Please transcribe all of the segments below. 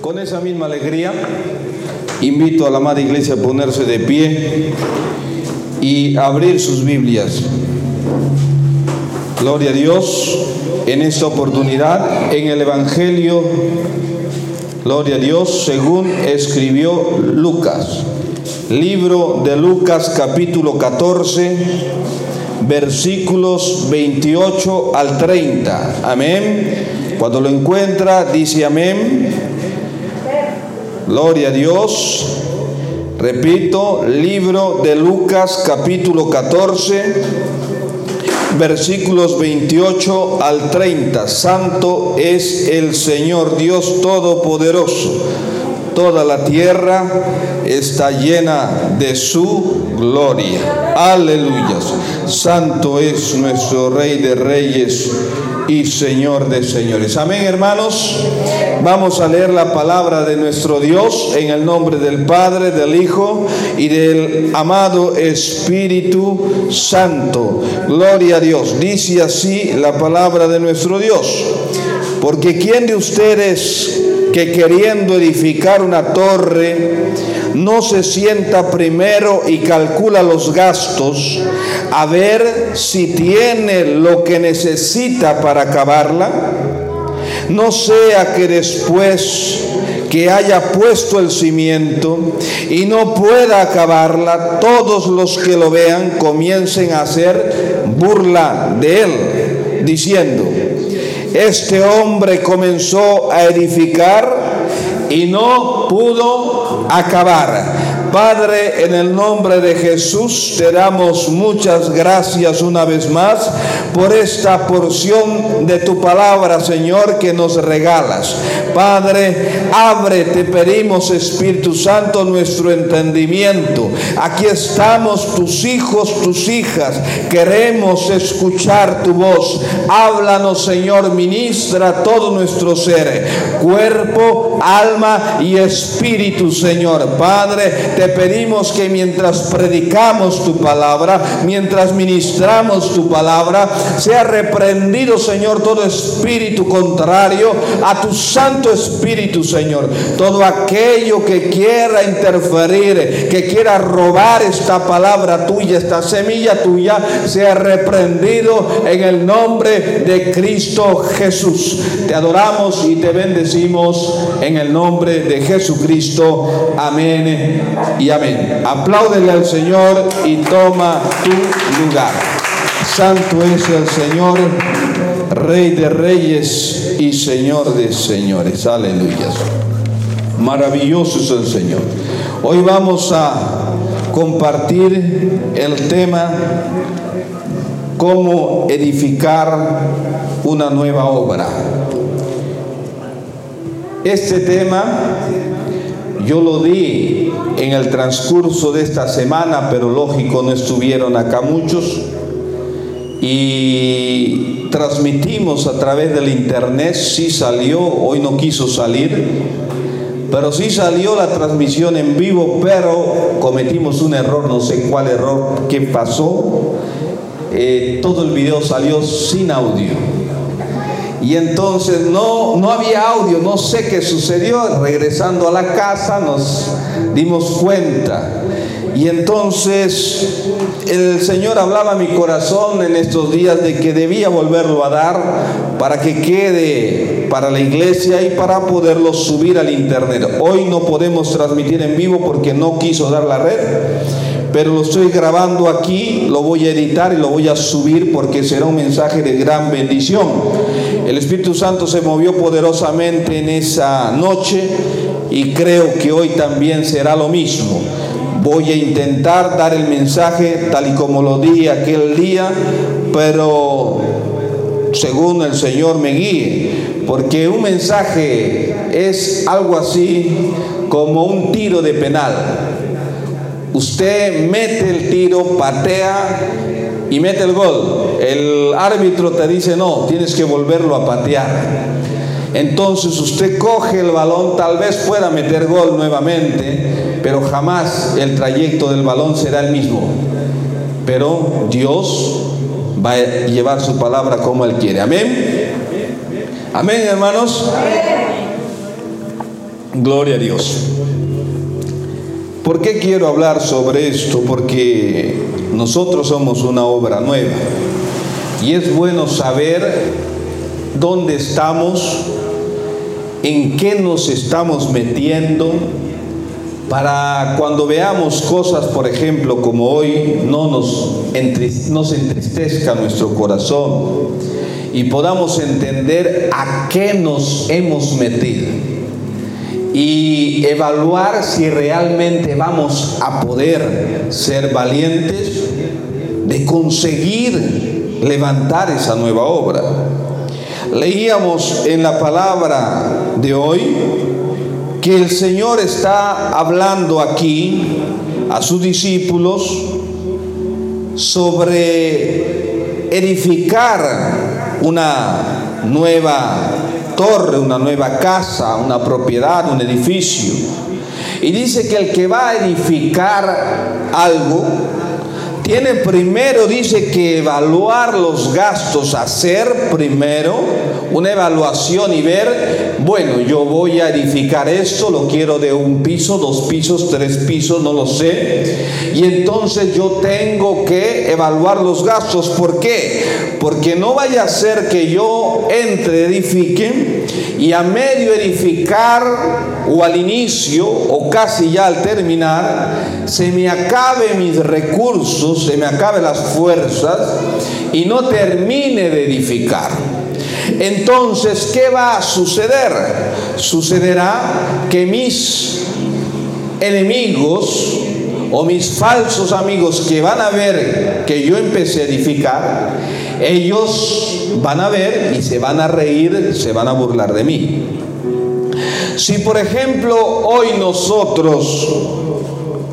Con esa misma alegría, invito a la amada iglesia a ponerse de pie y abrir sus Biblias. Gloria a Dios en esta oportunidad en el Evangelio, gloria a Dios, según escribió Lucas. Libro de Lucas capítulo 14, versículos 28 al 30. Amén. Cuando lo encuentra, dice amén. Gloria a Dios. Repito, libro de Lucas capítulo 14, versículos 28 al 30. Santo es el Señor Dios Todopoderoso. Toda la tierra está llena de su gloria. Aleluya. Santo es nuestro Rey de Reyes y Señor de señores. Amén, hermanos. Vamos a leer la palabra de nuestro Dios en el nombre del Padre, del Hijo y del amado Espíritu Santo. Gloria a Dios. Dice así la palabra de nuestro Dios. Porque ¿quién de ustedes que queriendo edificar una torre no se sienta primero y calcula los gastos a ver si tiene lo que necesita para acabarla? No sea que después que haya puesto el cimiento y no pueda acabarla, todos los que lo vean comiencen a hacer burla de él, diciendo, este hombre comenzó a edificar y no pudo acabar. Padre, en el nombre de Jesús te damos muchas gracias una vez más por esta porción de tu palabra, Señor, que nos regalas. Padre, abre, te pedimos, Espíritu Santo, nuestro entendimiento. Aquí estamos tus hijos, tus hijas. Queremos escuchar tu voz. Háblanos, Señor, ministra todo nuestro ser, cuerpo, alma y espíritu, Señor. Padre, te pedimos que mientras predicamos tu palabra, mientras ministramos tu palabra, sea reprendido, Señor, todo espíritu contrario a tu Santo Espíritu, Señor. Todo aquello que quiera interferir, que quiera robar esta palabra tuya, esta semilla tuya, sea reprendido en el nombre de Cristo Jesús. Te adoramos y te bendecimos en el nombre de Jesucristo. Amén y amén. Apláudele al Señor y toma tu lugar. Santo es el Señor, Rey de reyes y Señor de señores. Aleluya. Maravilloso es el Señor. Hoy vamos a compartir el tema cómo edificar una nueva obra. Este tema yo lo di en el transcurso de esta semana, pero lógico no estuvieron acá muchos. Y transmitimos a través del internet, sí salió, hoy no quiso salir, pero sí salió la transmisión en vivo, pero cometimos un error, no sé cuál error, qué pasó. Eh, todo el video salió sin audio. Y entonces no, no había audio, no sé qué sucedió. Regresando a la casa nos dimos cuenta. Y entonces el Señor hablaba a mi corazón en estos días de que debía volverlo a dar para que quede para la iglesia y para poderlo subir al internet. Hoy no podemos transmitir en vivo porque no quiso dar la red pero lo estoy grabando aquí, lo voy a editar y lo voy a subir porque será un mensaje de gran bendición. El Espíritu Santo se movió poderosamente en esa noche y creo que hoy también será lo mismo. Voy a intentar dar el mensaje tal y como lo di aquel día, pero según el Señor me guíe, porque un mensaje es algo así como un tiro de penal. Usted mete el tiro, patea y mete el gol. El árbitro te dice, no, tienes que volverlo a patear. Entonces usted coge el balón, tal vez pueda meter gol nuevamente, pero jamás el trayecto del balón será el mismo. Pero Dios va a llevar su palabra como Él quiere. Amén. Amén, hermanos. Gloria a Dios. ¿Por qué quiero hablar sobre esto? Porque nosotros somos una obra nueva y es bueno saber dónde estamos, en qué nos estamos metiendo, para cuando veamos cosas, por ejemplo, como hoy, no nos, entristezca nuestro corazón y podamos entender a qué nos hemos metido y evaluar si realmente vamos a poder ser valientes de conseguir levantar esa nueva obra. Leíamos en la palabra de hoy que el Señor está hablando aquí a sus discípulos sobre edificar una nueva torre, una nueva casa, una propiedad, un edificio. Y dice que el que va a edificar algo, tiene primero, dice que evaluar los gastos, hacer primero una evaluación y ver, bueno, yo voy a edificar esto, lo quiero de un piso, dos pisos, tres pisos, no lo sé. Y entonces yo tengo que evaluar los gastos. ¿Por qué? Porque no vaya a ser que yo entre, edifique y a medio edificar o al inicio o casi ya al terminar, se me acabe mis recursos, se me acabe las fuerzas y no termine de edificar. Entonces, ¿qué va a suceder? Sucederá que mis enemigos o mis falsos amigos que van a ver que yo empecé a edificar, ellos van a ver y se van a reír, se van a burlar de mí. Si por ejemplo hoy nosotros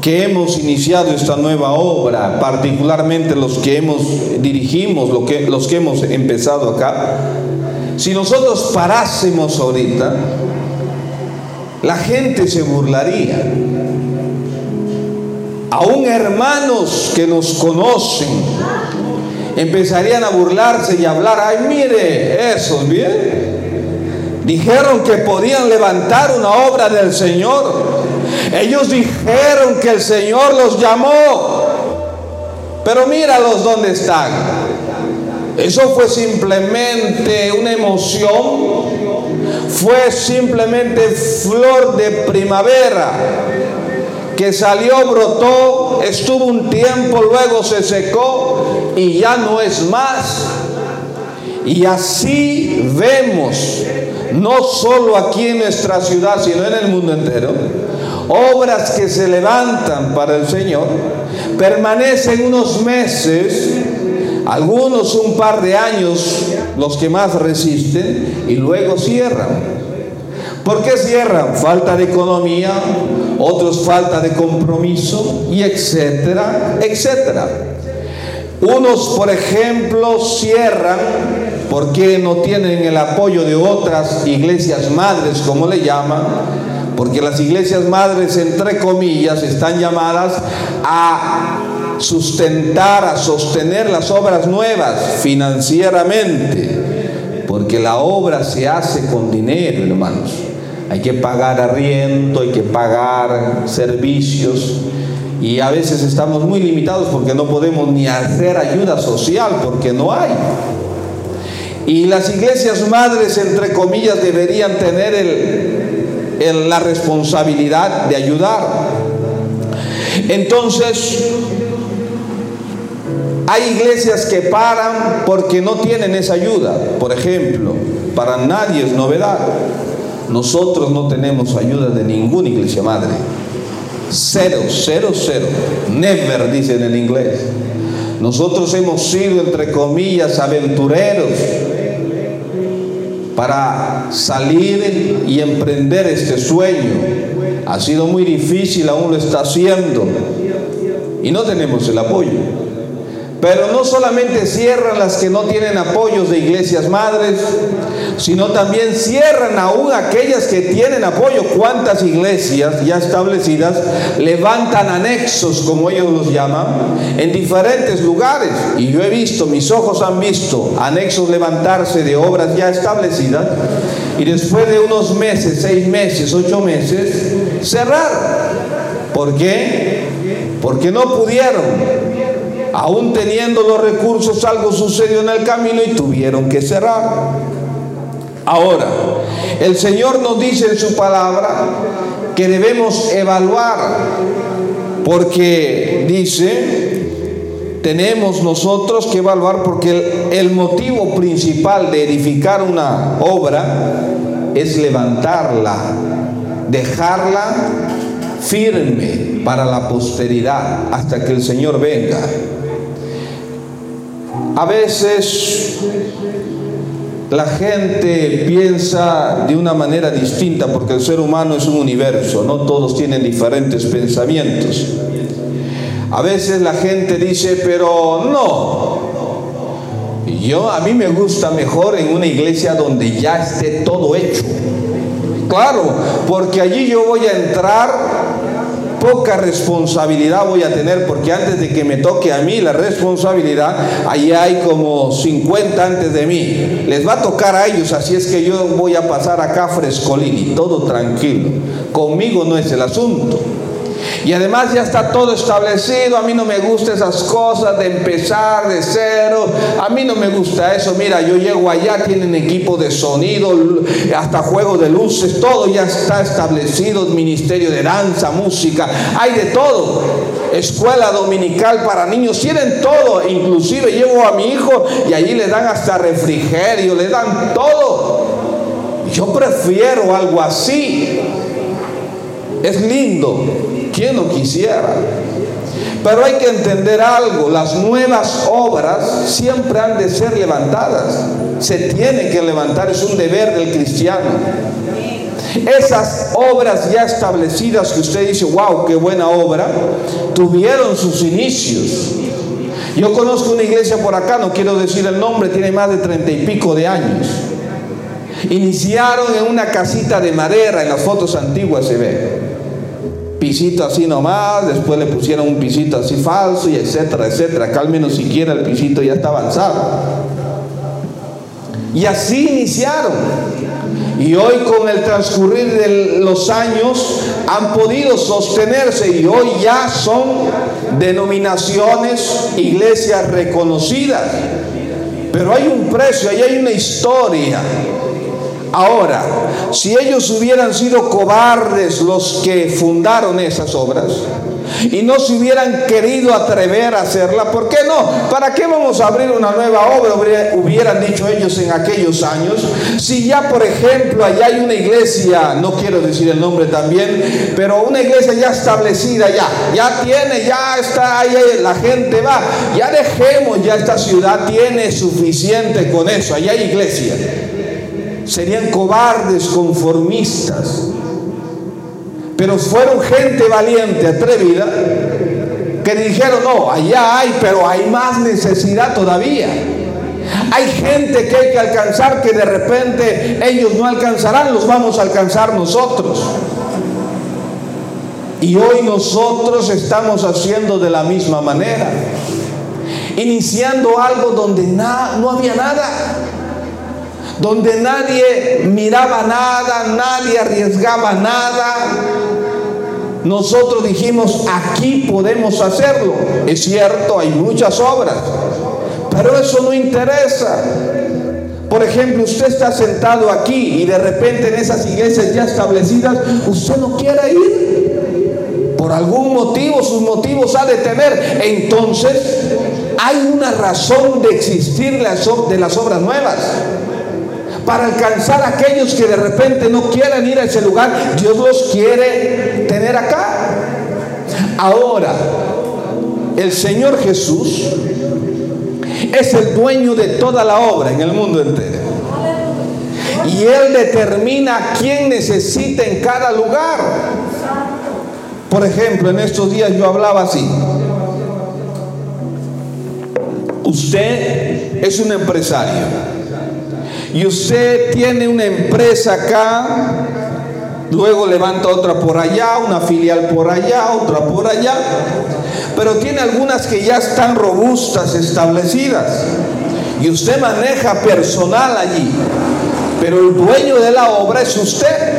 que hemos iniciado esta nueva obra, particularmente los que hemos dirigimos, que, los que hemos empezado acá, si nosotros parásemos ahorita, la gente se burlaría. Aún hermanos que nos conocen empezarían a burlarse y a hablar, ay mire, esos bien. Dijeron que podían levantar una obra del Señor. Ellos dijeron que el Señor los llamó. Pero míralos donde están. Eso fue simplemente una emoción, fue simplemente flor de primavera que salió, brotó, estuvo un tiempo, luego se secó y ya no es más. Y así vemos, no solo aquí en nuestra ciudad, sino en el mundo entero, obras que se levantan para el Señor, permanecen unos meses algunos un par de años, los que más resisten, y luego cierran. ¿Por qué cierran? Falta de economía, otros falta de compromiso, y etcétera, etcétera. Unos, por ejemplo, cierran porque no tienen el apoyo de otras iglesias madres, como le llaman, porque las iglesias madres, entre comillas, están llamadas a sustentar, a sostener las obras nuevas financieramente, porque la obra se hace con dinero, hermanos. Hay que pagar arriendo, hay que pagar servicios y a veces estamos muy limitados porque no podemos ni hacer ayuda social porque no hay. Y las iglesias madres, entre comillas, deberían tener la responsabilidad de ayudar. Entonces, hay iglesias que paran porque no tienen esa ayuda. Por ejemplo, para nadie es novedad. Nosotros no tenemos ayuda de ninguna iglesia madre. Cero, cero, cero. Never dicen en inglés. Nosotros hemos sido, entre comillas, aventureros para salir y emprender este sueño. Ha sido muy difícil, aún lo está haciendo. Y no tenemos el apoyo. Pero no solamente cierran las que no tienen apoyos de iglesias madres, sino también cierran aún aquellas que tienen apoyo. ¿Cuántas iglesias ya establecidas levantan anexos, como ellos los llaman, en diferentes lugares? Y yo he visto, mis ojos han visto anexos levantarse de obras ya establecidas y después de unos meses, seis meses, ocho meses, cerrar. ¿Por qué? Porque no pudieron. Aún teniendo los recursos, algo sucedió en el camino y tuvieron que cerrar. Ahora, el Señor nos dice en su palabra que debemos evaluar, porque dice, tenemos nosotros que evaluar porque el, el, motivo principal de edificar una obra es levantarla, dejarla firme para la posteridad hasta que el Señor venga. A veces la gente piensa de una manera distinta porque el ser humano es un universo, no todos tienen diferentes pensamientos. A veces la gente dice, pero no, yo a mí me gusta mejor en una iglesia donde ya esté todo hecho. Claro, porque allí yo voy a entrar poca responsabilidad voy a tener porque antes de que me toque a mí la responsabilidad, allí hay como 50 antes de mí. Les va a tocar a ellos, así es que yo voy a pasar acá frescolini, todo tranquilo. Conmigo no es el asunto. Y además ya está todo establecido. A mí no me gustan esas cosas de empezar de cero. A mí no me gusta eso. Mira, yo llego allá, tienen equipo de sonido, hasta juego de luces, todo ya está establecido. Ministerio de danza, música, hay de todo. Escuela dominical para niños, tienen todo. Inclusive llevo a mi hijo y allí le dan hasta refrigerio, le dan todo. Yo prefiero algo así. Es lindo ¿Quién no quisiera? Pero hay que entender algo, las nuevas obras siempre han de ser levantadas. Se tiene que levantar, es un deber del cristiano. Esas obras ya establecidas que usted dice, wow, qué buena obra, tuvieron sus inicios. Yo conozco una iglesia por acá, no quiero decir el nombre, tiene más de treinta y pico de años. Iniciaron en una casita de madera, en las fotos antiguas se ve pisito así nomás, después le pusieron un pisito así falso y etcétera, etcétera. Acá al menos siquiera el pisito ya está avanzado. Y así iniciaron. Y hoy con el transcurrir de los años han podido sostenerse y hoy ya son denominaciones, iglesias reconocidas. Pero hay un precio, ahí hay una historia. Ahora, si ellos hubieran sido cobardes los que fundaron esas obras y no se hubieran querido atrever a hacerla, ¿por qué no? ¿Para qué vamos a abrir una nueva obra? Hubieran dicho ellos en aquellos años. Si ya, por ejemplo, allá hay una iglesia, no quiero decir el nombre también, pero una iglesia ya establecida, ya, ya tiene, ya está ahí, la gente va, ya dejemos, ya esta ciudad tiene suficiente con eso, allá hay iglesia serían cobardes, conformistas. Pero fueron gente valiente, atrevida, que dijeron, no, allá hay, pero hay más necesidad todavía. Hay gente que hay que alcanzar que de repente ellos no alcanzarán, los vamos a alcanzar nosotros. Y hoy nosotros estamos haciendo de la misma manera, iniciando algo donde no había nada donde nadie miraba nada, nadie arriesgaba nada. Nosotros dijimos, aquí podemos hacerlo. Es cierto, hay muchas obras, pero eso no interesa. Por ejemplo, usted está sentado aquí y de repente en esas iglesias ya establecidas, usted no quiere ir. Por algún motivo, sus motivos ha de tener. Entonces, hay una razón de existir de las obras nuevas para alcanzar a aquellos que de repente no quieren ir a ese lugar. Dios los quiere tener acá. Ahora, el Señor Jesús es el dueño de toda la obra en el mundo entero. Y Él determina quién necesita en cada lugar. Por ejemplo, en estos días yo hablaba así. Usted es un empresario y usted tiene una empresa acá, luego levanta otra por allá, una filial por allá, otra por allá, pero tiene algunas que ya están robustas, establecidas, y usted maneja personal allí, pero el dueño de la obra es usted.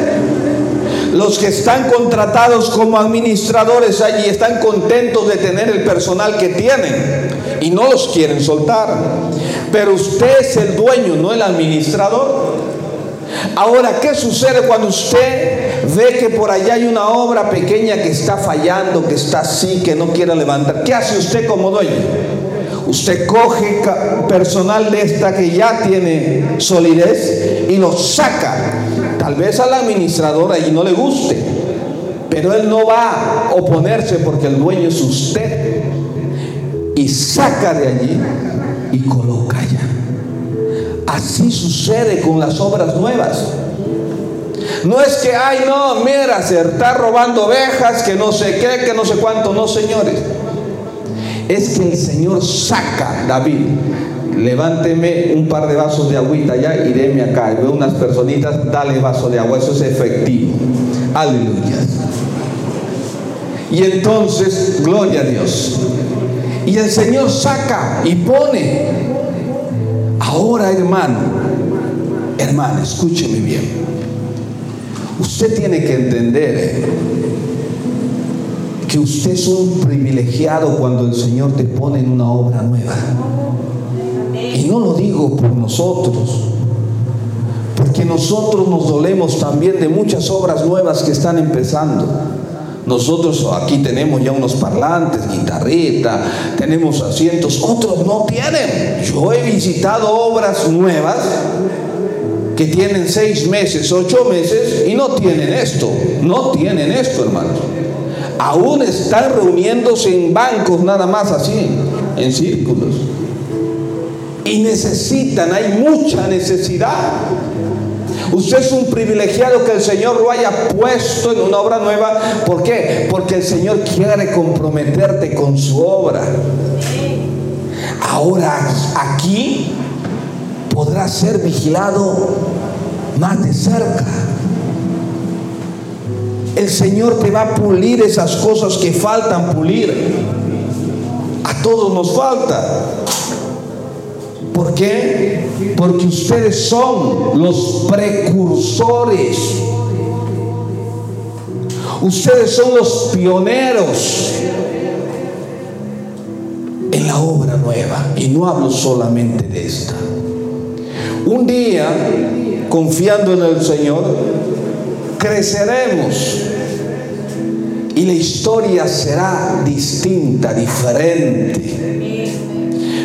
Los que están contratados como administradores allí están contentos de tener el personal que tienen y no los quieren soltar. Pero usted es el dueño, no el administrador. Ahora, ¿qué sucede cuando usted ve que por allá hay una obra pequeña que está fallando, que está así, que no quiere levantar? ¿Qué hace usted como dueño? Usted coge personal de esta que ya tiene solidez y lo saca. Tal vez al administrador allí no le guste, pero él no va a oponerse porque el dueño es usted. Y saca de allí y coloca allá. Así sucede con las obras nuevas. No es que, ay, no, mira, se está robando ovejas, que no sé qué, que no sé cuánto, no, señores es que el Señor saca, David, levánteme un par de vasos de agüita allá y déme acá. Veo unas personitas, dale vaso de agua, eso es efectivo. Aleluya. Y entonces, gloria a Dios. Y el Señor saca y pone. Ahora, hermano, hermano, escúcheme bien. Usted tiene que entender eh, que usted es un privilegiado cuando el Señor te pone en una obra nueva. Y no lo digo por nosotros, porque nosotros nos dolemos también de muchas obras nuevas que están empezando. Nosotros aquí tenemos ya unos parlantes, guitarrita, tenemos asientos, otros no tienen. Yo he visitado obras nuevas que tienen seis meses, ocho meses y no tienen esto, no tienen esto, hermanos aún están reuniéndose en bancos nada más así, en círculos. Y necesitan, hay mucha necesidad. Usted es un privilegiado que el Señor lo haya puesto en una obra nueva. ¿Por qué? Porque el Señor quiere comprometerte con su obra. Ahora aquí podrás ser vigilado más de cerca. El Señor te va a pulir esas cosas que faltan pulir. A todos nos falta. ¿Por qué? Porque ustedes son los precursores. Ustedes son los pioneros en la obra nueva. Y no hablo solamente de esta. Un día, confiando en el Señor, creceremos y la historia será distinta, diferente.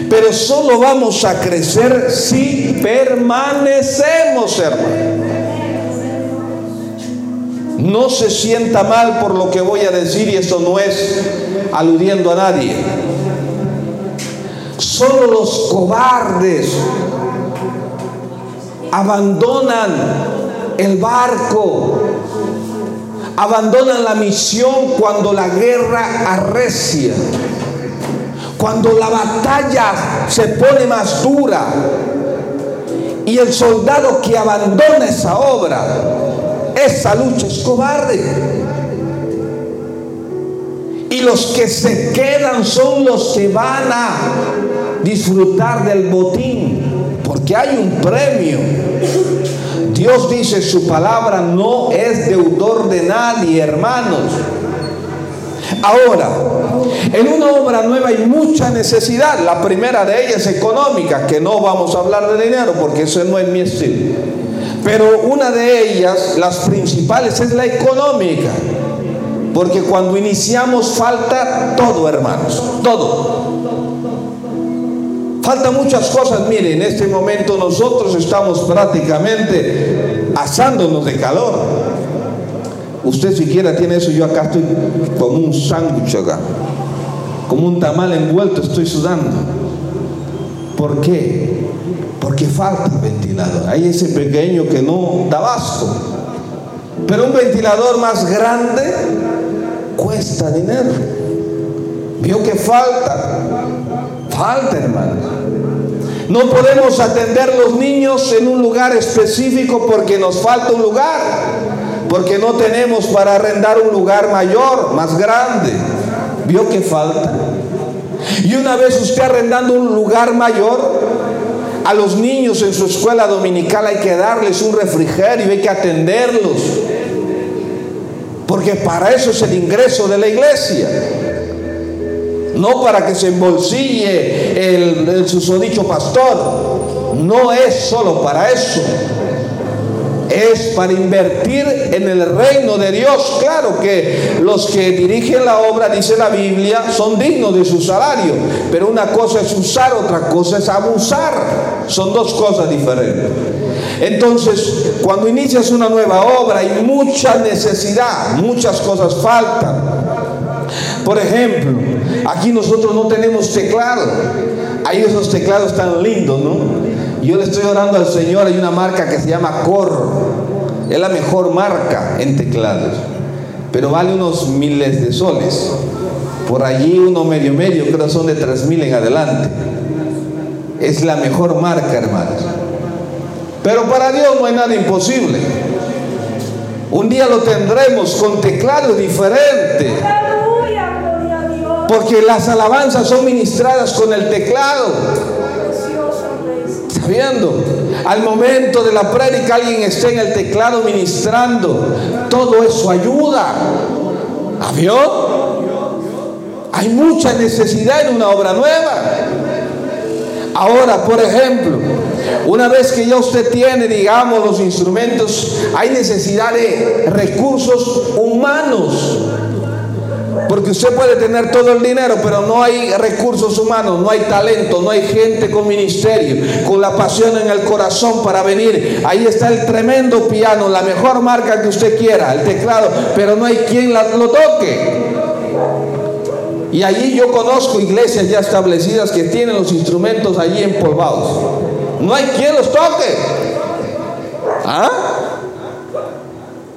Pero solo vamos a crecer si permanecemos, hermano. No se sienta mal por lo que voy a decir y esto no es aludiendo a nadie. Solo los cobardes abandonan el barco abandonan la misión cuando la guerra arrecia, cuando la batalla se pone más dura y el soldado que abandona esa obra, esa lucha es cobarde. Y los que se quedan son los que van a disfrutar del botín, porque hay un premio. Dios dice, su palabra no es deudor de nadie, hermanos. Ahora, en una obra nueva hay mucha necesidad. La primera de ellas es económica, que no vamos a hablar de dinero porque eso no es mi estilo. Pero una de ellas, las principales, es la económica. Porque cuando iniciamos falta todo, hermanos, todo. Falta muchas cosas. Mire, en este momento nosotros estamos prácticamente asándonos de calor. Usted siquiera tiene eso, yo acá estoy como un sándwich acá, como un tamal envuelto, estoy sudando. ¿Por qué? Porque falta ventilador. Hay ese pequeño que no da basto. Pero un ventilador más grande cuesta dinero. Vio que falta. Falta, hermano. No podemos atender los niños en un lugar específico porque nos falta un lugar, porque no tenemos para arrendar un lugar mayor, más grande. ¿Vio que falta? Y una vez usted arrendando un lugar mayor, a los niños en su escuela dominical hay que darles un refrigerio, hay que atenderlos. Porque para eso es el ingreso de la iglesia. No para que se embolsille el, el susodicho pastor. No es solo para eso es para invertir en el reino de Dios. Claro que los que dirigen la obra, dice la Biblia, son dignos de su salario, pero una cosa es usar, otra cosa es abusar. Son dos cosas diferentes. Entonces, cuando inicias una nueva obra hay mucha necesidad, muchas cosas faltan. Por ejemplo, aquí nosotros no tenemos teclado. Hay esos teclados tan lindos, ¿no? Yo le estoy orando al Señor, hay una marca que se llama Cor. Es la mejor marca en teclados, pero vale unos miles de soles. Por allí uno medio medio, creo son de tres mil en adelante. Es la mejor marca, hermanos. Pero para Dios no hay nada imposible. Un día lo tendremos con teclado diferente. Porque las alabanzas son ministradas con el teclado viendo? Al momento de la prédica alguien está en el teclado ministrando. Todo eso ayuda. ¿Avió? Hay mucha necesidad en una obra nueva. Ahora, por ejemplo, una vez que ya usted tiene, digamos, los instrumentos, hay necesidad de recursos humanos porque usted puede tener todo el dinero, pero no hay recursos humanos, no hay talento, no hay gente con ministerio, con la pasión en el corazón para venir. Ahí está el tremendo piano, la mejor marca que usted quiera, el teclado, pero no hay quien lo toque. Y allí yo conozco iglesias ya establecidas que tienen los instrumentos allí empolvados. No hay quien los toque. ¿Ah?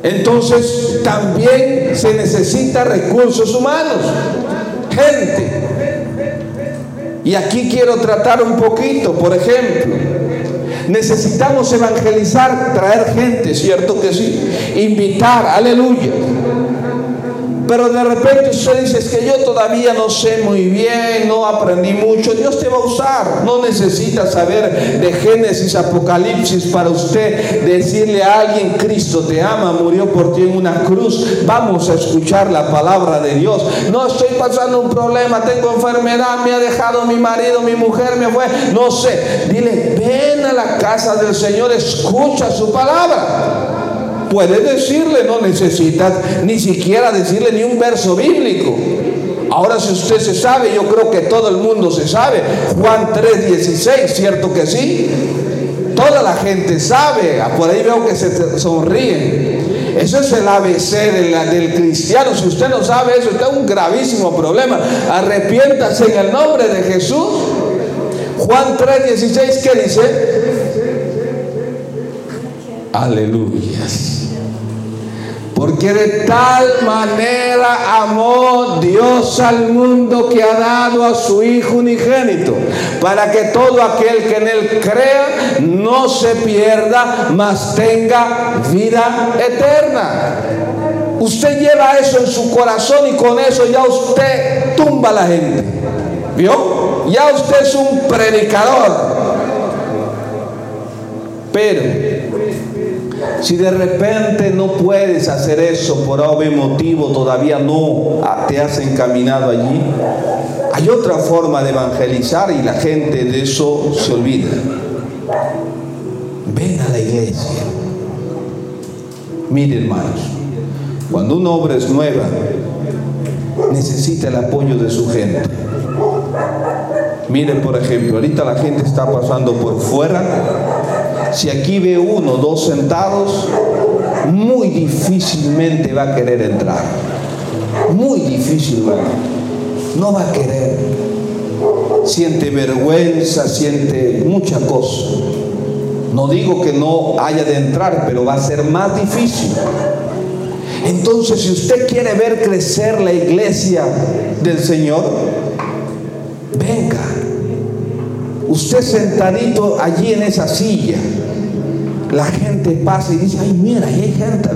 Entonces también se necesita recursos humanos, gente. Y aquí quiero tratar un poquito, por ejemplo, necesitamos evangelizar, traer gente, ¿cierto que sí? Invitar, aleluya. Pero de repente usted dice, es que yo todavía no sé muy bien, no aprendí mucho. Dios te va a usar. No necesita saber de Génesis, Apocalipsis para usted decirle a alguien, Cristo te ama, murió por ti en una cruz. Vamos a escuchar la palabra de Dios. No estoy pasando un problema, tengo enfermedad, me ha dejado mi marido, mi mujer me fue. No sé. Dile, ven a la casa del Señor, escucha su palabra. Puedes decirle, no necesitas ni siquiera decirle ni un verso bíblico. Ahora si usted se sabe, yo creo que todo el mundo se sabe. Juan 3:16, ¿cierto que sí? Toda la gente sabe. Ah, por ahí veo que se sonríen. Eso es el ABC del, cristiano. Si usted no sabe eso, está un gravísimo problema. Arrepiéntase en el nombre de Jesús. Juan 3:16, ¿qué dice? Aleluya. Porque de tal manera amó Dios al mundo que ha dado a su Hijo unigénito, para que todo aquel que en él crea no se pierda, mas tenga vida eterna. Usted lleva eso en su corazón y con eso ya usted tumba a la gente. ¿Vio? Ya usted es un predicador. Pero si de repente no puedes hacer eso por obvio motivo, todavía no te has encaminado allí, hay otra forma de evangelizar y la gente de eso se olvida. Ven a la iglesia. Mire hermanos, cuando una obra es nueva, necesita el apoyo de su gente. Miren, por ejemplo, ahorita la gente está pasando por fuera si aquí ve uno, dos sentados, muy difícilmente va a querer entrar. Muy difícil, No va a querer. Siente vergüenza, siente mucha cosa. No digo que no haya de entrar, pero va a ser más difícil. Entonces, si usted quiere ver crecer la iglesia del Señor, usted sentadito allí en esa silla, la gente pasa y dice, ay, mira, ahí hay gente,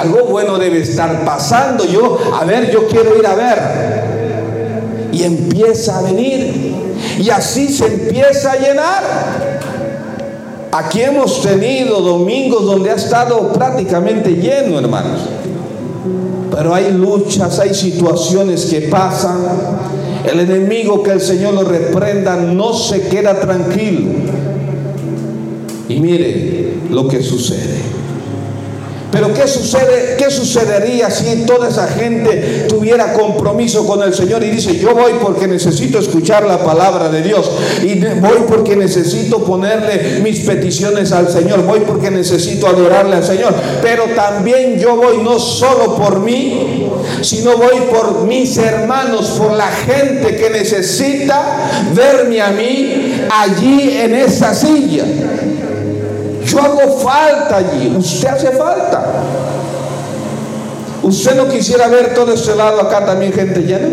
algo bueno debe estar pasando. Yo, a ver, yo quiero ir a ver. Y empieza a venir. Y así se empieza a llenar. Aquí hemos tenido domingos donde ha estado prácticamente lleno, hermanos. Pero hay luchas, hay situaciones que pasan. El enemigo que el Señor lo reprenda no se queda tranquilo. Y mire lo que sucede. Pero ¿qué sucede? ¿Qué sucedería si toda esa gente tuviera compromiso con el Señor y dice, "Yo voy porque necesito escuchar la palabra de Dios y voy porque necesito ponerle mis peticiones al Señor, voy porque necesito adorarle al Señor, pero también yo voy no solo por mí, sino voy por mis hermanos, por la gente que necesita verme a mí allí en esa silla." Yo hago falta allí, usted hace falta. ¿Usted no quisiera ver todo este lado acá también gente llena?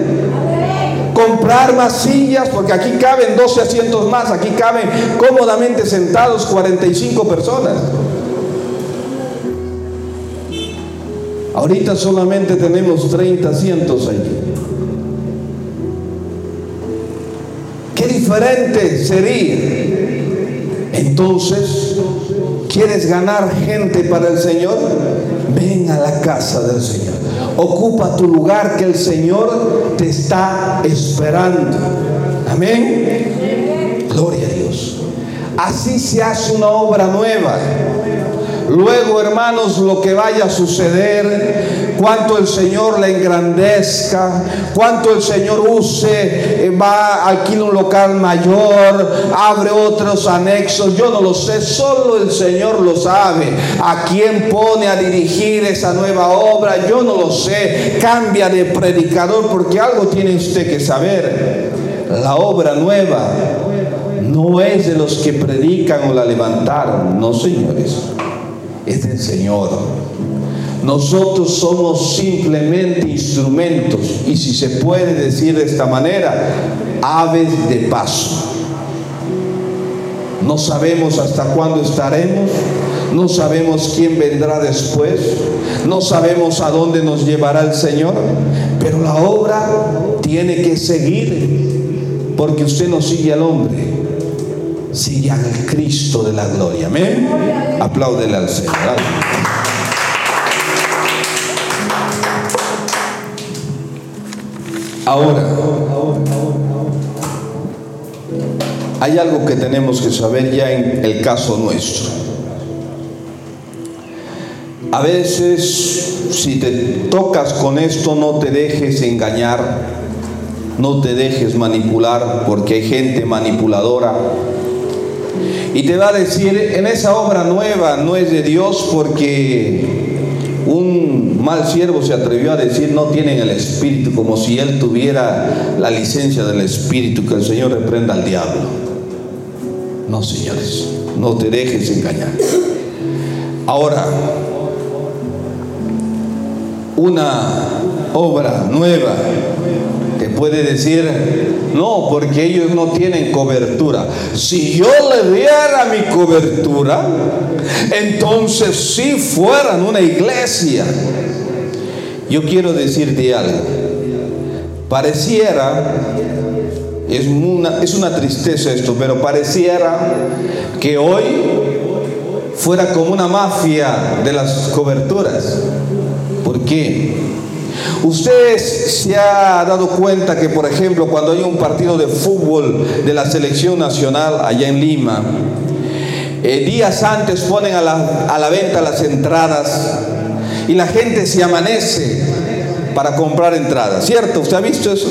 Comprar más sillas, porque aquí caben 12 asientos más, aquí caben cómodamente sentados 45 personas. Ahorita solamente tenemos 30 asientos allí. Qué diferente sería. Entonces, ¿Quieres ganar gente para el Señor? Ven a la casa del Señor. Ocupa tu lugar que el Señor te está esperando. Amén. Gloria a Dios. Así se hace una obra nueva. Luego, hermanos, lo que vaya a suceder, cuánto el Señor le engrandezca, cuánto el Señor use, eh, va, alquila un local mayor, abre otros anexos, yo no lo sé, solo el Señor lo sabe. A quién pone a dirigir esa nueva obra, yo no lo sé. Cambia de predicador porque algo tiene usted que saber. La obra nueva no es de los que predican o la levantaron, no señores es del Señor. Nosotros somos simplemente instrumentos y si se puede decir de esta manera, aves de paso. No sabemos hasta cuándo estaremos, no sabemos quién vendrá después, no sabemos a dónde nos llevará el Señor, pero la obra tiene que seguir porque usted no sigue al hombre, sigue al Cristo de la gloria. Amén. Apláudele al Señor. Ahora, hay algo que tenemos que saber ya en el caso nuestro. A veces, si te tocas con esto, no te dejes engañar, no te dejes manipular, porque hay gente manipuladora y te va a decir, en esa obra nueva no es de Dios porque un mal siervo se atrevió a decir no tienen el Espíritu, como si él tuviera la licencia del Espíritu, que el Señor reprenda al diablo. No, señores, no te dejes engañar. Ahora, una obra nueva puede decir, no, porque ellos no tienen cobertura. Si yo le diera mi cobertura, entonces si fueran una iglesia. Yo quiero decirte algo. Pareciera, es una, es una tristeza esto, pero pareciera que hoy fuera como una mafia de las coberturas. ¿Por qué? Usted se ha dado cuenta que, por ejemplo, cuando hay un partido de fútbol de la selección nacional allá en Lima, eh, días antes ponen a la, a la venta las entradas y la gente se amanece para comprar entradas, ¿cierto? ¿Usted ha visto eso?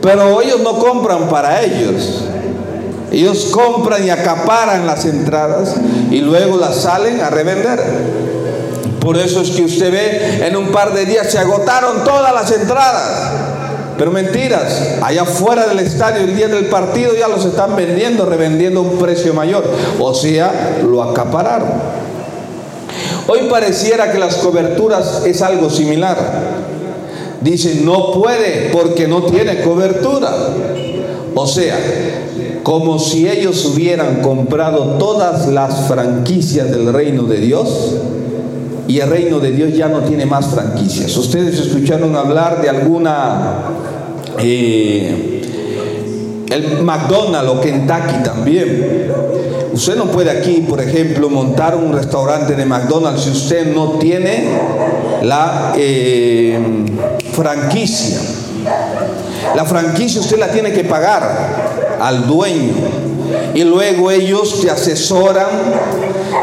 Pero ellos no compran para ellos. Ellos compran y acaparan las entradas y luego las salen a revender. Por eso es que usted ve en un par de días se agotaron todas las entradas. Pero mentiras, allá fuera del estadio el día del partido ya los están vendiendo, revendiendo a un precio mayor. O sea, lo acapararon. Hoy pareciera que las coberturas es algo similar. Dicen, no puede porque no tiene cobertura. O sea, como si ellos hubieran comprado todas las franquicias del reino de Dios y el reino de Dios ya no tiene más franquicias. Ustedes escucharon hablar de alguna... Eh, el McDonald's o Kentucky también. Usted no puede aquí, por ejemplo, montar un restaurante de McDonald's si usted no tiene la eh, franquicia. La franquicia usted la tiene que pagar al dueño. Y luego ellos te asesoran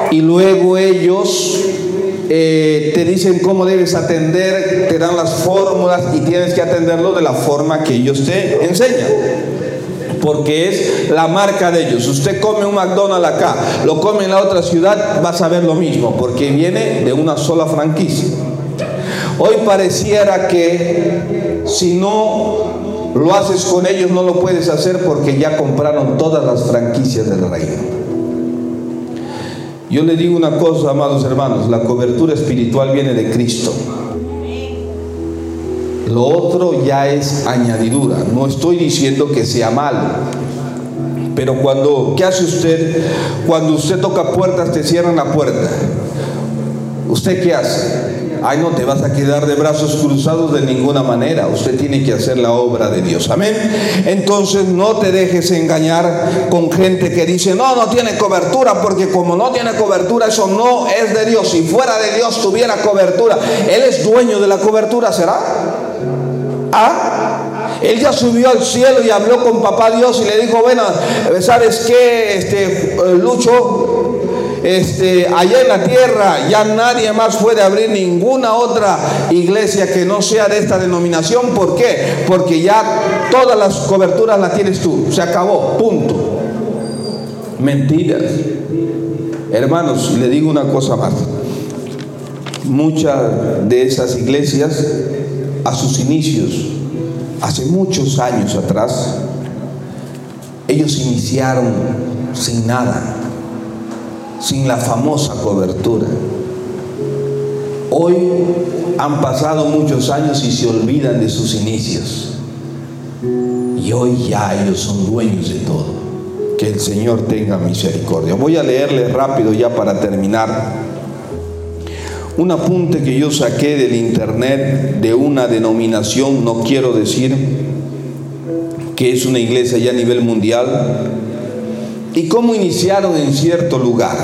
y luego ellos eh, te dicen cómo debes atender, te dan las fórmulas y tienes que atenderlo de la forma que ellos te enseñan porque es la marca de ellos. Usted come un McDonald's acá, lo come en la otra ciudad, vas a ver lo mismo, porque viene de una sola franquicia. Hoy pareciera que si no lo haces con ellos no lo puedes hacer porque ya compraron todas las franquicias del reino. Yo le digo una cosa, amados hermanos, la cobertura espiritual viene de Cristo. Lo otro ya es añadidura. No estoy diciendo que sea malo. Pero cuando, ¿qué hace usted? Cuando usted toca puertas, te cierran la puerta. ¿Usted qué hace? Ay, no te vas a quedar de brazos cruzados de ninguna manera. Usted tiene que hacer la obra de Dios. Amén. Entonces no te dejes engañar con gente que dice, no, no tiene cobertura, porque como no tiene cobertura, eso no es de Dios. Si fuera de Dios tuviera cobertura, Él es dueño de la cobertura, ¿será? ¿Ah? Él ya subió al cielo y habló con papá Dios y le dijo, bueno, ¿sabes qué, este, Lucho? Este, allá en la tierra ya nadie más puede abrir ninguna otra iglesia que no sea de esta denominación. ¿Por qué? Porque ya todas las coberturas las tienes tú. Se acabó, punto. Mentiras. Hermanos, le digo una cosa más. Muchas de esas iglesias a sus inicios, hace muchos años atrás, ellos iniciaron sin nada, sin la famosa cobertura. Hoy han pasado muchos años y se olvidan de sus inicios. Y hoy ya ellos son dueños de todo. Que el Señor tenga misericordia. Voy a leerle rápido ya para terminar. Un apunte que yo saqué del internet de una denominación, no quiero decir que es una iglesia ya a nivel mundial, y cómo iniciaron en cierto lugar.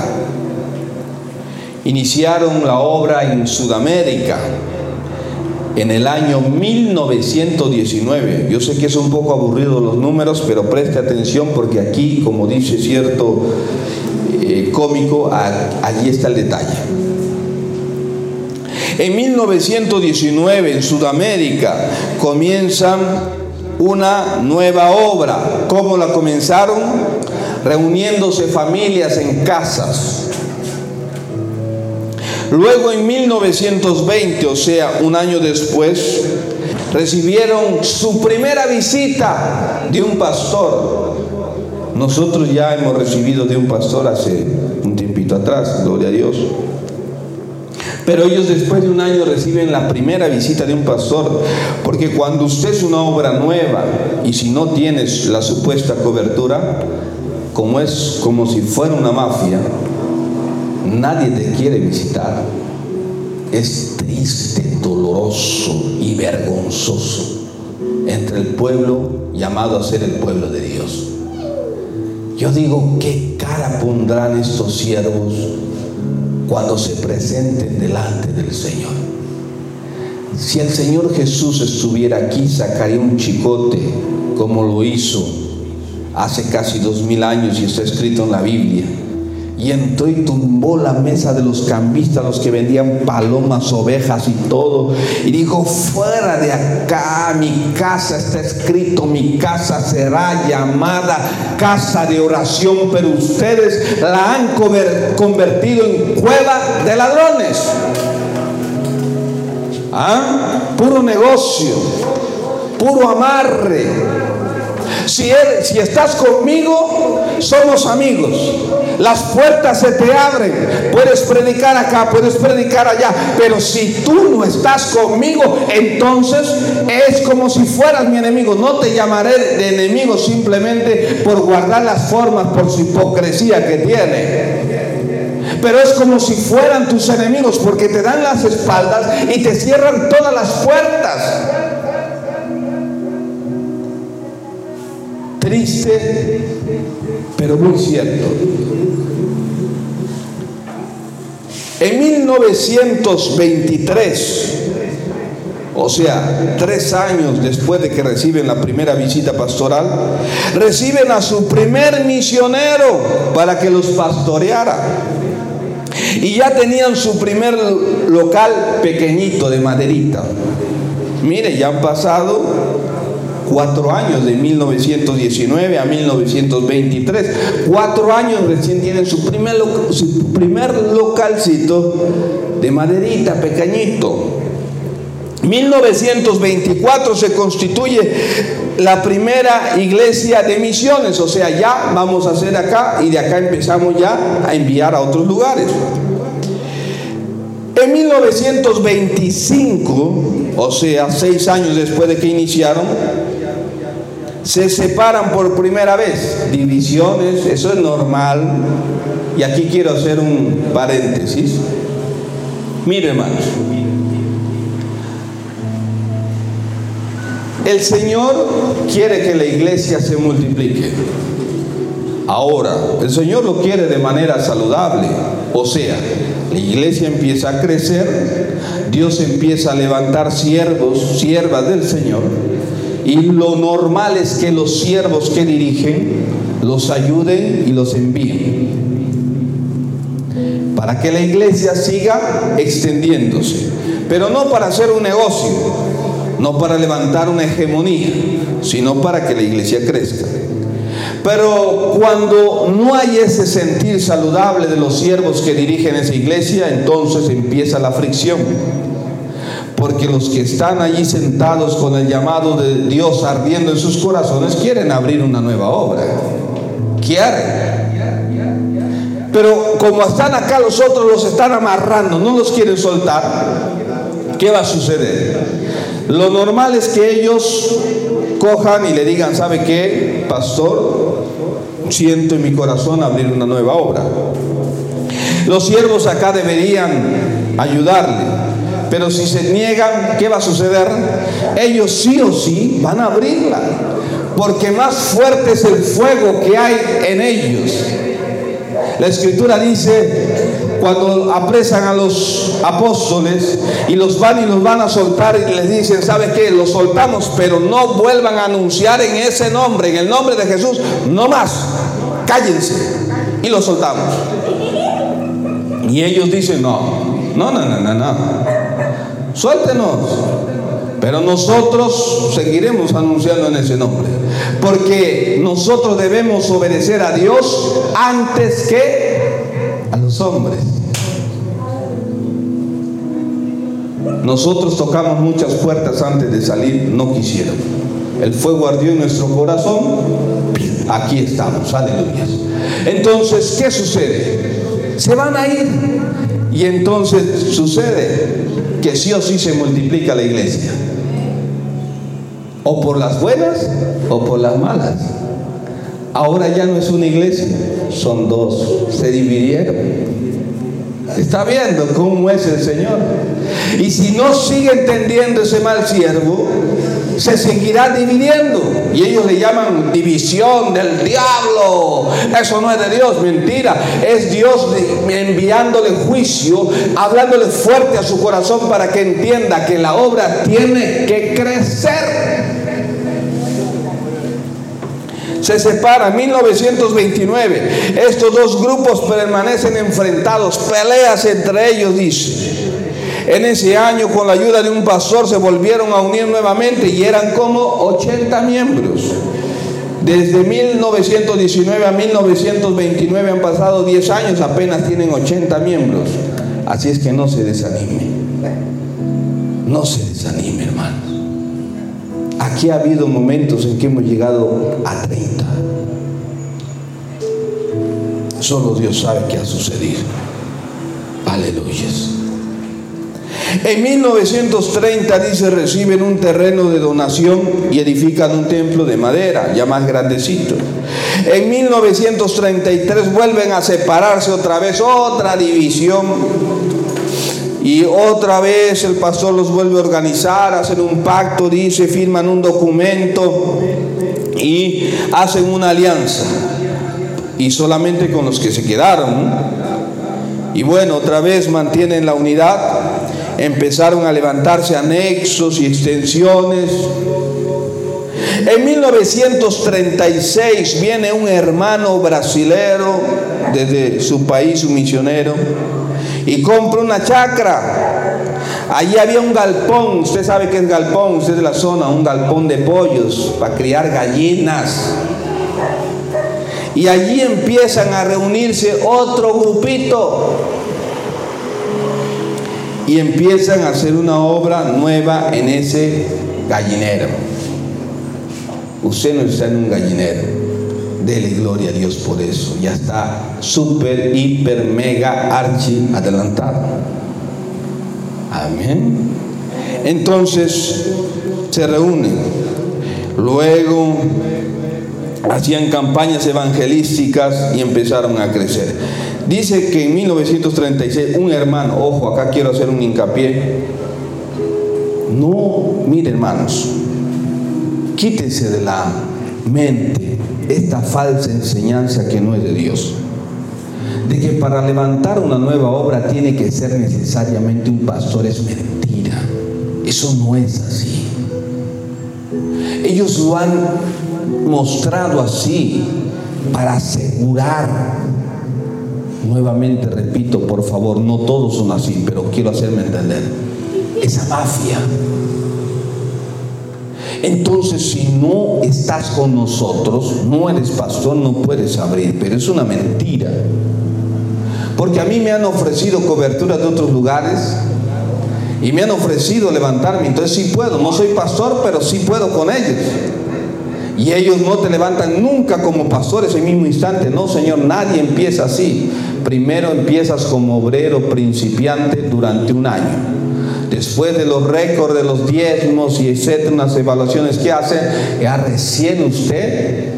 Iniciaron la obra en Sudamérica en el año 1919. Yo sé que es un poco aburrido los números, pero preste atención porque aquí, como dice cierto eh, cómico, allí está el detalle. En 1919 en Sudamérica comienzan una nueva obra. ¿Cómo la comenzaron? Reuniéndose familias en casas. Luego en 1920, o sea, un año después, recibieron su primera visita de un pastor. Nosotros ya hemos recibido de un pastor hace un tiempito atrás, gloria a Dios. Pero ellos después de un año reciben la primera visita de un pastor, porque cuando usted es una obra nueva y si no tienes la supuesta cobertura, como es como si fuera una mafia, nadie te quiere visitar. Es triste, doloroso y vergonzoso entre el pueblo llamado a ser el pueblo de Dios. Yo digo, ¿qué cara pondrán estos siervos cuando se presenten delante del Señor. Si el Señor Jesús estuviera aquí, sacaría un chicote como lo hizo hace casi dos mil años y está escrito en la Biblia y entró y tumbó la mesa de los cambistas, los que vendían palomas, ovejas y todo. Y dijo, fuera de acá, mi casa está escrito, mi casa será llamada casa de oración, pero ustedes la han convertido en cueva de ladrones. ¿Ah? Puro negocio, puro amarre. Si, estás conmigo, somos amigos. las puertas se te abren. Puedes predicar acá, puedes predicar allá. Pero si tú no estás conmigo, entonces es como si fueras mi enemigo. No te llamaré de enemigo simplemente por guardar las formas, por su hipocresía que tiene pero es como si fueran tus enemigos porque te dan las espaldas y te cierran todas las puertas. Triste, pero muy cierto. En 1923, o sea, tres años después de que reciben la primera visita pastoral, reciben a su primer misionero para que los pastoreara. Y ya tenían su primer local pequeñito de maderita. Mire, ya han pasado cuatro años, de 1919 a 1923. Cuatro años recién tienen su primer, su primer localcito de maderita, pequeñito. 1924 se constituye la primera iglesia de misiones, o sea, ya vamos a hacer acá y de acá empezamos ya a enviar a otros lugares. En 1925, o sea, seis años después de que iniciaron, se separan por primera vez. Divisiones, eso es normal. Y aquí quiero hacer un paréntesis. Mire, hermanos. El Señor quiere que la iglesia se multiplique. Ahora, el Señor lo quiere de manera saludable. O sea, la iglesia empieza a crecer, Dios empieza a levantar siervos, siervas del Señor, y lo normal es que los siervos que dirigen los ayuden y los envíen. Para que la iglesia siga extendiéndose, pero no para hacer un negocio, no para levantar una hegemonía, sino para que la iglesia crezca. Pero cuando no hay ese sentir saludable de los siervos que dirigen esa iglesia, entonces empieza la fricción. Porque los que están allí sentados con el llamado de Dios ardiendo en sus corazones quieren abrir una nueva obra. Quieren. Pero como están acá los otros los están amarrando, no los quieren soltar, ¿qué va a suceder? Lo normal es que ellos cojan y le digan, ¿sabe qué, pastor? Siento en mi corazón abrir una nueva obra. Los siervos acá deberían ayudarle, pero si se niegan, ¿qué va a suceder? Ellos sí o sí van a abrirla, porque más fuerte es el fuego que hay en ellos. La escritura dice, cuando apresan a los apóstoles y los van y los van a soltar y les dicen, ¿sabe qué? Los soltamos, pero no vuelvan a anunciar en ese nombre, en el nombre de Jesús, no más, cállense. Y los soltamos. Y ellos dicen, no, no, no, no, no, no. Suéltenos. Pero nosotros seguiremos anunciando en ese nombre. Porque nosotros debemos obedecer a Dios antes que a los hombres. Nosotros tocamos muchas puertas antes de salir, no quisieron. El fuego ardió en nuestro corazón, aquí estamos, aleluya. Entonces, ¿qué sucede? Se van a ir. Y entonces sucede que sí o sí se multiplica la iglesia. O por las buenas o por las malas. Ahora ya no es una iglesia, son dos. Se dividieron. Está viendo cómo es el Señor. Y si no sigue entendiendo ese mal siervo, se seguirá dividiendo. Y ellos le llaman división del diablo. Eso no es de Dios, mentira. Es Dios enviándole juicio, hablándole fuerte a su corazón para que entienda que la obra tiene que crecer se separan. 1929. Estos dos grupos permanecen enfrentados. Peleas entre ellos, dice. En ese año, con la ayuda de un pastor, se volvieron a unir nuevamente y eran como 80 miembros. Desde 1919 a 1929 han pasado 10 años, apenas tienen 80 miembros. Así es que no se desanime. No se desanime, hermanos. Aquí ha habido momentos en que hemos llegado a 30. Solo Dios sabe qué ha sucedido. Aleluya. En 1930 dice reciben un terreno de donación y edifican un templo de madera, ya más grandecito. En 1933 vuelven a separarse otra vez, otra división. Y otra vez el pastor los vuelve a organizar, hacen un pacto, dice, firman un documento y hacen una alianza. Y solamente con los que se quedaron. Y bueno, otra vez mantienen la unidad. Empezaron a levantarse anexos y extensiones. En 1936 viene un hermano brasilero desde su país, un misionero, y compra una chacra. Allí había un galpón, usted sabe que es galpón, usted es de la zona, un galpón de pollos para criar gallinas. Y allí empiezan a reunirse otro grupito y empiezan a hacer una obra nueva en ese gallinero. Usted no está en un gallinero. Dele gloria a Dios por eso. Ya está súper, hiper, mega, archi adelantado. Amén. Entonces se reúnen. Luego hacían campañas evangelísticas y empezaron a crecer. Dice que en 1936 un hermano, ojo, acá quiero hacer un hincapié. No, mire hermanos, quítese de la mente esta falsa enseñanza que no es de Dios. De que para levantar una nueva obra tiene que ser necesariamente un pastor es mentira. Eso no es así. Ellos lo han mostrado así para asegurar. Nuevamente repito, por favor, no todos son así, pero quiero hacerme entender. Esa mafia entonces, si no estás con nosotros, no eres pastor, no puedes abrir. Pero es una mentira. Porque a mí me han ofrecido cobertura de otros lugares y me han ofrecido levantarme. Entonces sí puedo. No soy pastor, pero sí puedo con ellos. Y ellos no te levantan nunca como pastores en el mismo instante. No, Señor, nadie empieza así. Primero empiezas como obrero principiante durante un año después de los récords de los diezmos y etcétera, unas evaluaciones que hacen, ya recién usted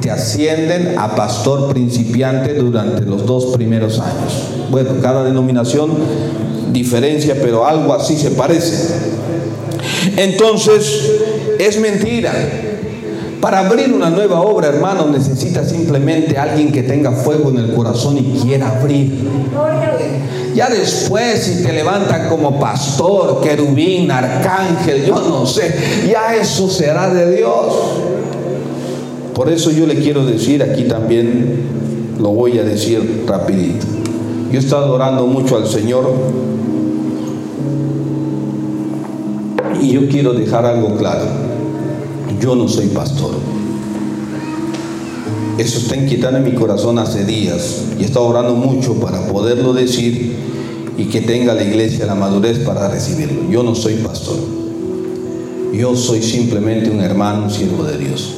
te ascienden a pastor principiante durante los dos primeros años. Bueno, cada denominación diferencia, pero algo así se parece. Entonces, es mentira. Para abrir una nueva obra, hermano, necesita simplemente alguien que tenga fuego en el corazón y quiera abrir. Ya después, si te levantan como pastor, querubín, arcángel, yo no sé, ya eso será de Dios. Por eso yo le quiero decir aquí también, lo voy a decir rapidito. Yo he estado orando mucho al Señor y yo quiero dejar algo claro. Yo no soy pastor. Eso está inquietando en mi corazón hace días y he estado orando mucho para poderlo decir y que tenga la iglesia la madurez para recibirlo. Yo no soy pastor. Yo soy simplemente un hermano, un siervo de Dios.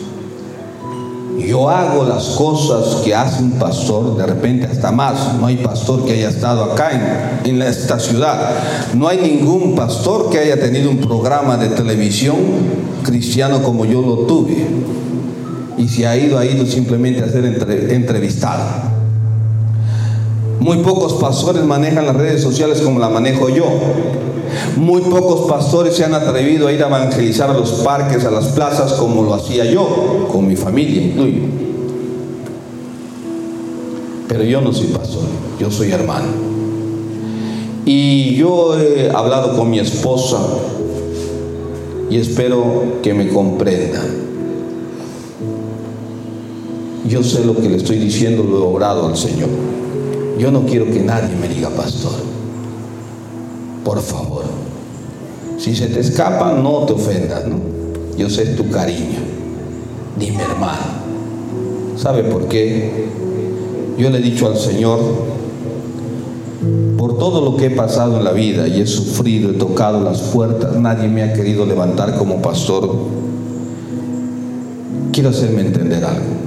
Yo hago las cosas que hace un pastor, de repente hasta más. No hay pastor que haya estado acá en, esta ciudad. No hay ningún pastor que haya tenido un programa de televisión cristiano como yo lo tuve y si ha ido, ha ido simplemente a ser entrevistado. Muy pocos pastores manejan las redes sociales como la manejo yo. Muy pocos pastores se han atrevido a ir a evangelizar a los parques, a las plazas, como lo hacía yo, con mi familia incluyo. Pero yo no soy pastor, yo soy hermano. Y yo he hablado con mi esposa y espero que me comprenda. Yo sé lo que le estoy diciendo, lo he obrado al Señor. Yo no quiero que nadie me diga pastor. Por favor. Si se te escapa, no te ofendas, ¿no? Yo sé tu cariño. Dime hermano. ¿Sabe por qué? Yo le he dicho al Señor, por todo lo que he pasado en la vida y he sufrido, he tocado las puertas, nadie me ha querido levantar como pastor. Quiero hacerme entender algo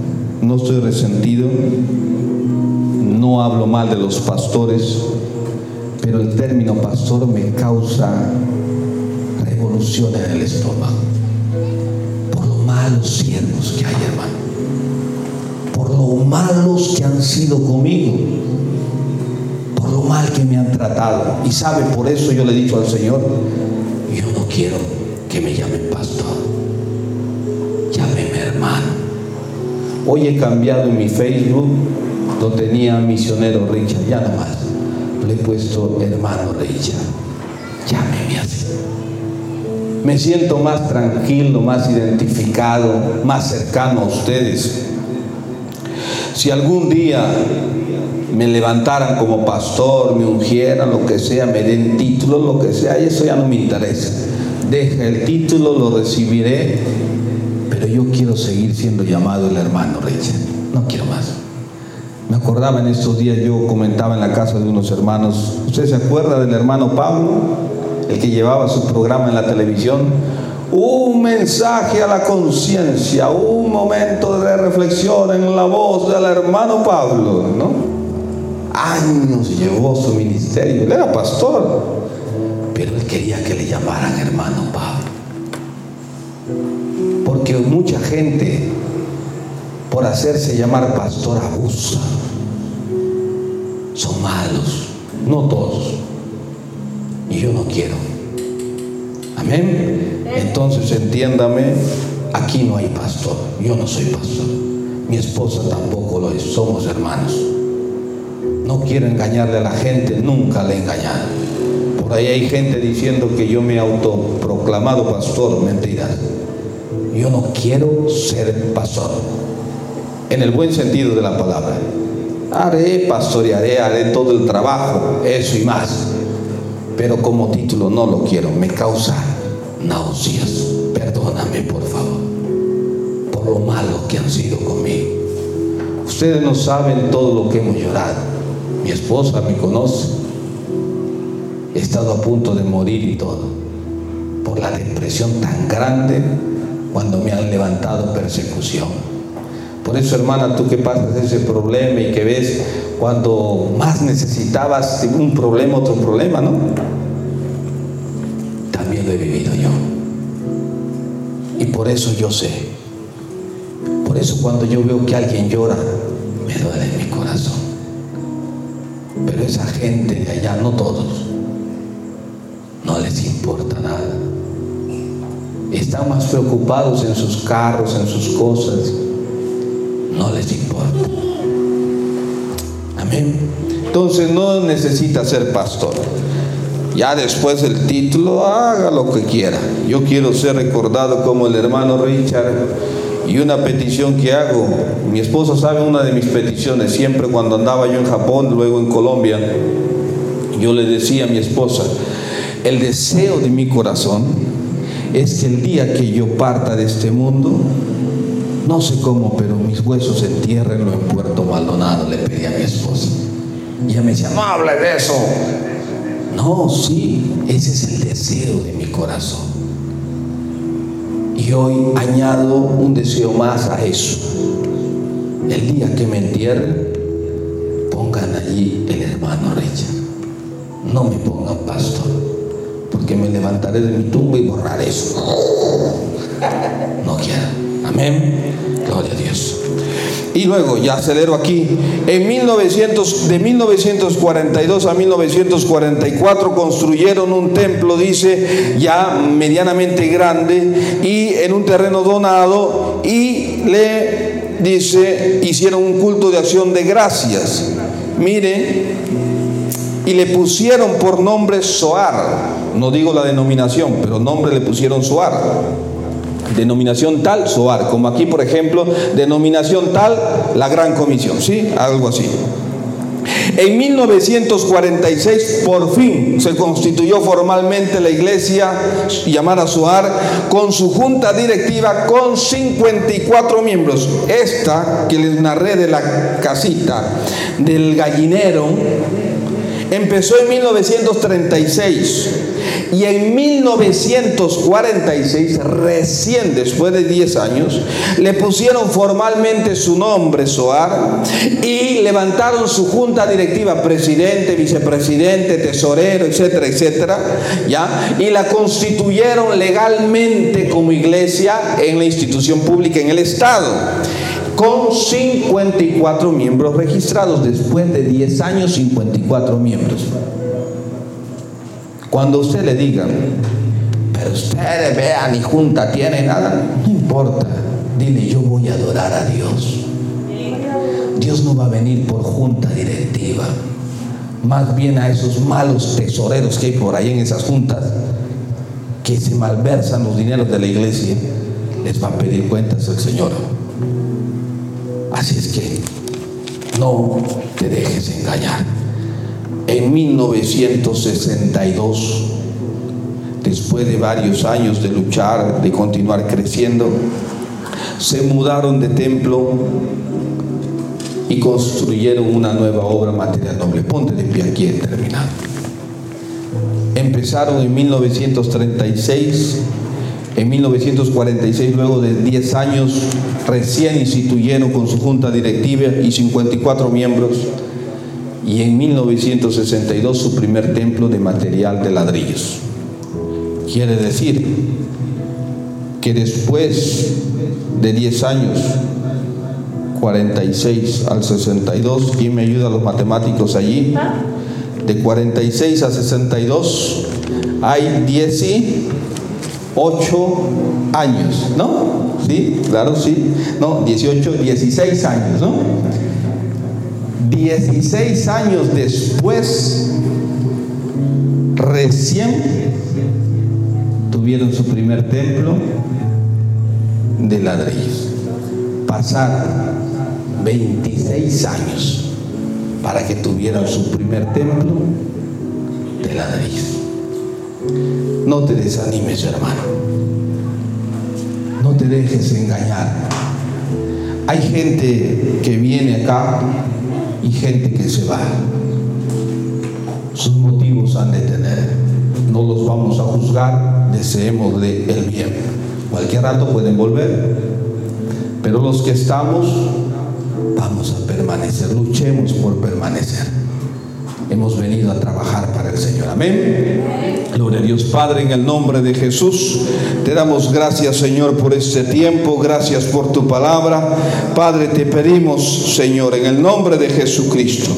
no estoy resentido, no hablo mal de los pastores, pero el término pastor me causa revolución en el estómago. Por lo malos siervos que hay, hermano. Por lo malos que han sido conmigo. Por lo mal que me han tratado. Y sabe, por eso yo le he dicho al Señor, yo no quiero que me llamen pastor. Llámeme hermano. Hoy he cambiado en mi Facebook, donde tenía misionero Richard, ya no más. Le he puesto hermano Richard. Llámeme así. Me siento más tranquilo, más identificado, más cercano a ustedes. Si algún día me levantaran como pastor, me ungieran, lo que sea, me den título, lo que sea, eso ya no me interesa. Deja el título, lo recibiré, pero yo quiero seguir siendo llamado el hermano Richard. No quiero más. Me acordaba en estos días, yo comentaba en la casa de unos hermanos, ¿usted se acuerda del hermano Pablo? el que llevaba su programa en la televisión, un mensaje a la conciencia, un momento de reflexión en la voz del hermano Pablo, ¿no? Años llevó su ministerio, él era pastor, pero él quería que le llamaran hermano Pablo. Porque mucha gente, por hacerse llamar pastor, abusa. Son malos, no todos y yo no quiero. Amén. Entonces entiéndame, aquí no hay pastor, yo no soy pastor, mi esposa tampoco lo es, somos hermanos. No quiero engañarle a la gente, nunca le he engañado. Por ahí hay gente diciendo que yo me he autoproclamado pastor, mentira. Yo no quiero ser pastor, en el buen sentido de la palabra. Haré, pastorearé, haré todo el trabajo, eso y más pero como título no lo quiero, me causa náuseas. Perdóname, por favor, por lo malo que han sido conmigo. Ustedes no saben todo lo que hemos llorado. Mi esposa me conoce. He estado a punto de morir y todo, por la depresión tan grande cuando me han levantado persecución. Por eso, hermana, tú que pasas ese problema y que ves cuando más necesitabas un problema, otro problema, ¿no? También lo he vivido yo. Y por eso yo sé. Por eso cuando yo veo que alguien llora, me duele mi corazón. Pero esa gente de allá, no todos, no les importa nada. Están más preocupados en sus carros, en sus cosas. No les importa. Entonces no necesita ser pastor. Ya después del título, haga lo que quiera. Yo quiero ser recordado como el hermano Richard. Y una petición que hago, mi esposa sabe una de mis peticiones, siempre cuando andaba yo en Japón, luego en Colombia, yo le decía a mi esposa, el deseo de mi corazón es que el día que yo parta de este mundo, no sé cómo, pero mis huesos se entierrenlo en Puerto Maldonado, le pedí a mi esposa. Y ella me decía, no hable de eso. No, sí, ese es el deseo de mi corazón. Y hoy añado un deseo más a eso. El día que me entierren, pongan allí el hermano Richard. No me pongan pastor, porque me levantaré de mi tumba y borraré eso. No quiero. Amén. Gloria a Dios. Y luego, ya acelero aquí, en 1900, de 1942 a 1944 construyeron un templo, dice, ya medianamente grande y en un terreno donado y le dice, hicieron un culto de acción de gracias. Mire, y le pusieron por nombre Soar, no digo la denominación, pero nombre le pusieron Soar denominación tal, SOAR, como aquí por ejemplo, denominación tal, la Gran Comisión, ¿sí? Algo así. En 1946 por fin se constituyó formalmente la iglesia llamada SOAR con su junta directiva con 54 miembros. Esta que les narré de la casita del gallinero empezó en 1936 Y en 1946, recién después de 10 años, le pusieron formalmente su nombre, Soar, y levantaron su junta directiva, presidente, vicepresidente, tesorero, etcétera, etcétera, ¿ya? Y la constituyeron legalmente como iglesia en la institución pública en el Estado con 54 miembros registrados. Después de 10 años, 54 miembros. Cuando usted le diga, pero ustedes vean, ni junta tiene nada, no importa. Dile, yo voy a adorar a Dios. Dios no va a venir por junta directiva. Más bien a esos malos tesoreros que hay por ahí en esas juntas, que se malversan los dineros de la iglesia, les va a pedir cuentas el Señor. Así es que no te dejes engañar. En 1962, después de varios años de luchar, de continuar creciendo, se mudaron de templo y construyeron una nueva obra material noble. Ponte de pie aquí terminado. Empezaron en 1936 en 1946, luego de 10 años, recién instituyeron con su junta directiva y 54 miembros, y en 1962 su primer templo de material de ladrillos. Quiere decir que después de 10 años, 46 al 62, ¿quién me ayuda a los matemáticos allí? De 46 a 62 hay 10 y 8 años, ¿no? Sí, claro, sí. No, 18, 16 años, ¿no? 16 años después, recién tuvieron su primer templo de ladrillos. Pasaron 26 años para que tuvieran su primer templo de ladrillos. No te desanimes, hermano. No te dejes engañar. Hay gente que viene acá y gente que se va. Sus motivos han de tener. No los vamos a juzgar, deseémosle el bien. Cualquier rato pueden volver. Pero los que estamos, vamos a permanecer. Luchemos por permanecer hemos venido a trabajar para el Señor. Amén. Gloria a Dios Padre, en el nombre de Jesús. Te damos gracias, Señor, por este tiempo. Gracias por tu palabra. Padre, te pedimos, Señor, en el nombre de Jesucristo,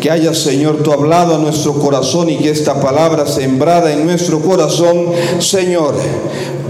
que haya, Señor, tu hablado a nuestro corazón y que esta palabra sembrada en nuestro corazón, Señor,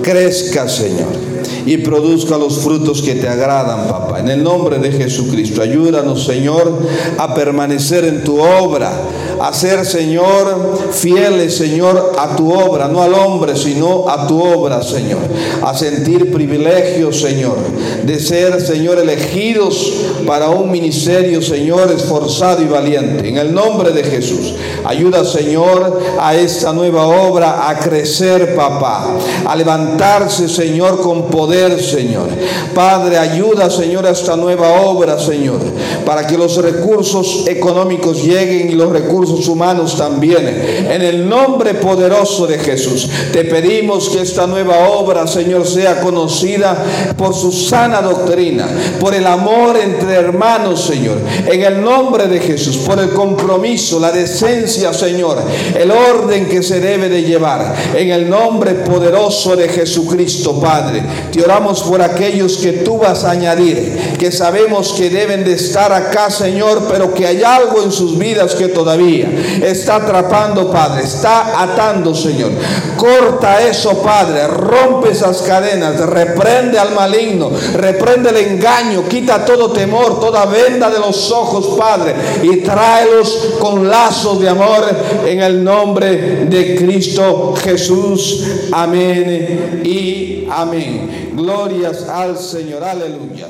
crezca, Señor y produzca los frutos que te agradan, papá. En el nombre de Jesucristo, ayúdanos, Señor, a permanecer en tu obra, a ser, Señor, fieles, Señor, a tu obra, no al hombre, sino a tu obra, Señor. A sentir privilegios, Señor, de ser, Señor, elegidos para un ministerio, Señor, esforzado y valiente. En el nombre de Jesús, ayuda, Señor, a esta nueva obra a crecer, papá, a levantarse, Señor, con poder Señor. Padre, ayuda, Señor, a esta nueva obra, Señor, para que los recursos económicos lleguen y los recursos humanos también. En el nombre poderoso de Jesús, te pedimos que esta nueva obra, Señor, sea conocida por su sana doctrina, por el amor entre hermanos, Señor. En el nombre de Jesús, por el compromiso, la decencia, Señor, el orden que se debe de llevar. En el nombre poderoso de Jesucristo, Padre oramos por aquellos que tú vas a añadir, que sabemos que deben de estar acá, Señor, pero que hay algo en sus vidas que todavía está atrapando, Padre, está atando, Señor. Corta eso, Padre, rompe esas cadenas, reprende al maligno, reprende el engaño, quita todo temor, toda venda de los ojos, Padre, y tráelos con lazos de amor en el nombre de Cristo Jesús. Amén y amén. Glorias al Señor, aleluya.